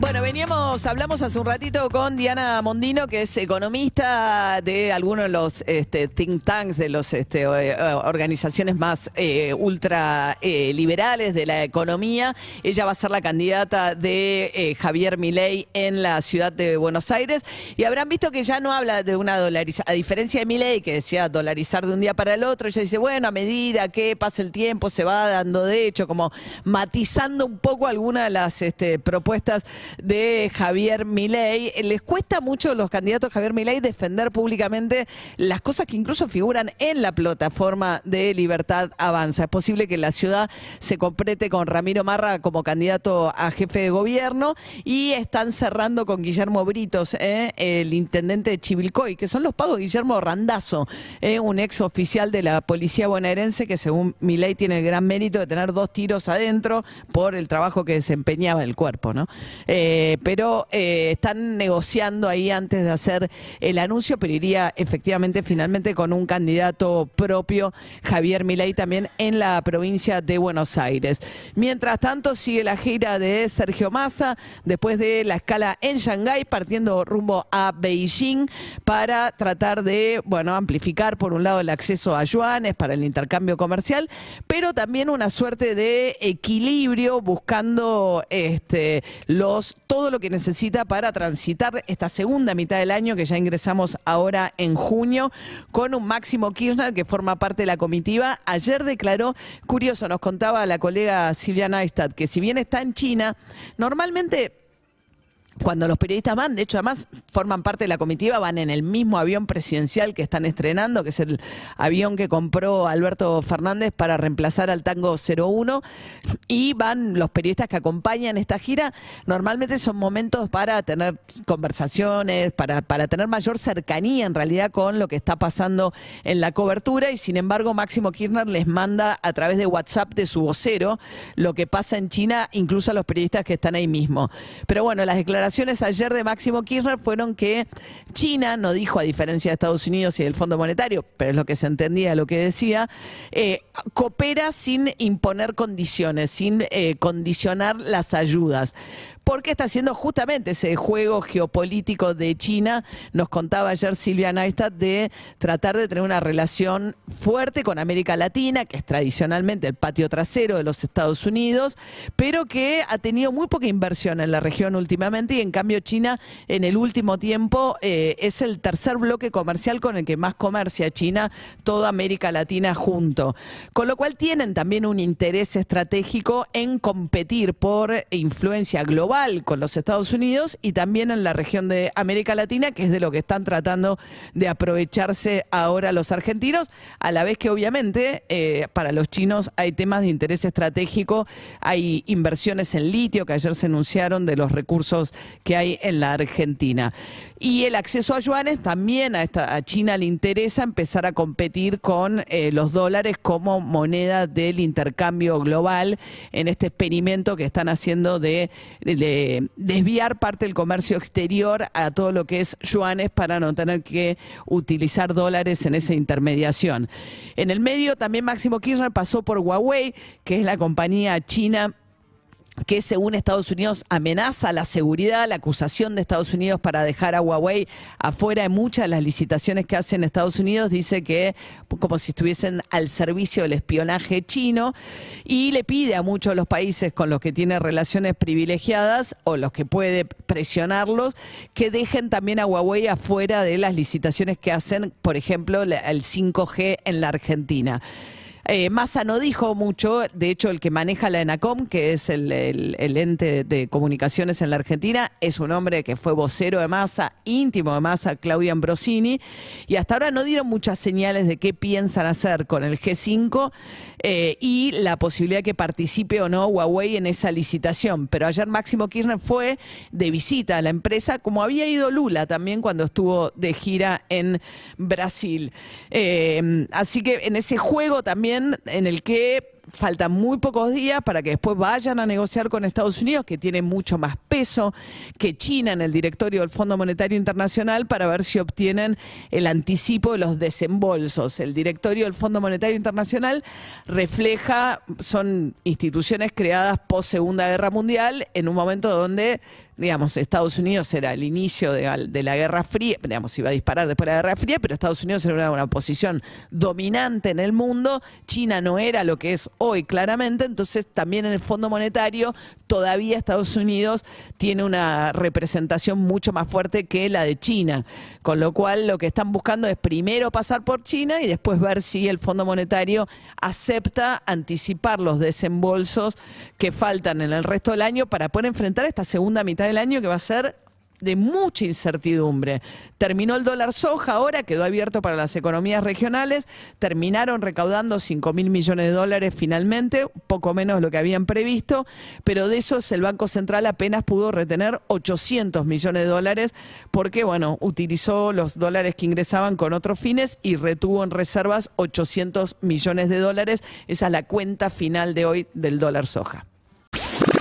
Bueno, veníamos, hablamos hace un ratito con Diana Mondino, que es economista de algunos de los este, think tanks, de las este, eh, organizaciones más eh, ultra eh, liberales de la economía. Ella va a ser la candidata de eh, Javier Milei en la ciudad de Buenos Aires. Y habrán visto que ya no habla de una dolarización, a diferencia de Milei, que decía dolarizar de un día para el otro, ella dice, bueno, a medida que pasa el tiempo se va dando de hecho, como matizando un poco algunas de las este, propuestas de Javier Milei. Les cuesta mucho a los candidatos Javier Milei defender públicamente las cosas que incluso figuran en la plataforma de Libertad Avanza. Es posible que la ciudad se complete con Ramiro Marra como candidato a jefe de gobierno y están cerrando con Guillermo Britos, eh, el intendente de Chivilcoy, que son los pagos de Guillermo Randazo, eh, un ex oficial de la policía bonaerense que según Milei tiene el gran mérito de tener dos tiros adentro por el trabajo que desempeñaba el cuerpo, ¿no? Eh, pero eh, están negociando ahí antes de hacer el anuncio, pero iría efectivamente finalmente con un candidato propio, Javier Milei, también en la provincia de Buenos Aires. Mientras tanto, sigue la gira de Sergio Massa, después de la escala en Shanghái, partiendo rumbo a Beijing para tratar de, bueno, amplificar por un lado el acceso a yuanes para el intercambio comercial, pero también una suerte de equilibrio buscando este, los todo lo que necesita para transitar esta segunda mitad del año que ya ingresamos ahora en junio con un Máximo Kirchner que forma parte de la comitiva. Ayer declaró, curioso, nos contaba la colega Silvia Neistat, que si bien está en China, normalmente cuando los periodistas van, de hecho además forman parte de la comitiva, van en el mismo avión presidencial que están estrenando, que es el avión que compró Alberto Fernández para reemplazar al Tango 01, y van los periodistas que acompañan esta gira, normalmente son momentos para tener conversaciones, para, para tener mayor cercanía en realidad con lo que está pasando en la cobertura, y sin embargo Máximo Kirchner les manda a través de WhatsApp de su vocero lo que pasa en China, incluso a los periodistas que están ahí mismo. Pero bueno, las declaraciones ayer de Máximo Kirchner fueron que China, no dijo a diferencia de Estados Unidos y del Fondo Monetario, pero es lo que se entendía lo que decía, eh, coopera sin imponer condiciones, sin eh, condicionar las ayudas porque está haciendo justamente ese juego geopolítico de China. Nos contaba ayer Silvia Neistat de tratar de tener una relación fuerte con América Latina, que es tradicionalmente el patio trasero de los Estados Unidos, pero que ha tenido muy poca inversión en la región últimamente y en cambio China en el último tiempo eh, es el tercer bloque comercial con el que más comercia China, toda América Latina junto. Con lo cual tienen también un interés estratégico en competir por influencia global con los Estados Unidos y también en la región de América Latina, que es de lo que están tratando de aprovecharse ahora los argentinos, a la vez que obviamente eh, para los chinos hay temas de interés estratégico, hay inversiones en litio que ayer se anunciaron de los recursos que hay en la Argentina. Y el acceso a yuanes también a, China le interesa empezar a competir con eh, los dólares como moneda del intercambio global en este experimento que están haciendo de desviar parte del comercio exterior a todo lo que es yuanes para no tener que utilizar dólares en esa intermediación. En el medio también Máximo Kirchner pasó por Huawei, que es la compañía china que según Estados Unidos amenaza la seguridad, la acusación de Estados Unidos para dejar a Huawei afuera de muchas de las licitaciones que hacen Estados Unidos, dice que como si estuviesen al servicio del espionaje chino y le pide a muchos de los países con los que tiene relaciones privilegiadas o los que puede presionarlos que dejen también a Huawei afuera de las licitaciones que hacen, por ejemplo, el 5G en la Argentina. Eh, Massa no dijo mucho, de hecho el que maneja la ENACOM, que es el, ente de comunicaciones en la Argentina, es un hombre que fue vocero de Massa, íntimo de Massa, Claudia Ambrosini, y hasta ahora no dieron muchas señales de qué piensan hacer con el G5 eh, y la posibilidad que participe o no Huawei en esa licitación. Pero ayer Máximo Kirchner fue de visita a la empresa, como había ido Lula también cuando estuvo de gira en Brasil. Eh, así que en ese juego también en el que faltan muy pocos días para que después vayan a negociar con Estados Unidos, que tiene mucho más peso que China en el directorio del Fondo Monetario Internacional, para ver si obtienen el anticipo de los desembolsos. El directorio del Fondo Monetario Internacional refleja, son instituciones creadas post Segunda Guerra Mundial, en un momento donde digamos, Estados Unidos era el inicio de, la Guerra Fría, digamos, iba a disparar después de la Guerra Fría, pero Estados Unidos era una, posición dominante en el mundo, China no era lo que es hoy claramente, entonces también en el Fondo Monetario todavía Estados Unidos tiene una representación mucho más fuerte que la de China, con lo cual lo que están buscando es primero pasar por China y después ver si el Fondo Monetario acepta anticipar los desembolsos que faltan en el resto del año para poder enfrentar esta segunda mitad del año que va a ser de mucha incertidumbre. Terminó el dólar soja, ahora quedó abierto para las economías regionales, terminaron recaudando 5 mil millones de dólares finalmente, poco menos de lo que habían previsto, pero de esos el Banco Central apenas pudo retener 800 millones de dólares porque, bueno, utilizó los dólares que ingresaban con otros fines y retuvo en reservas 800 millones de dólares. Esa es la cuenta final de hoy del dólar soja.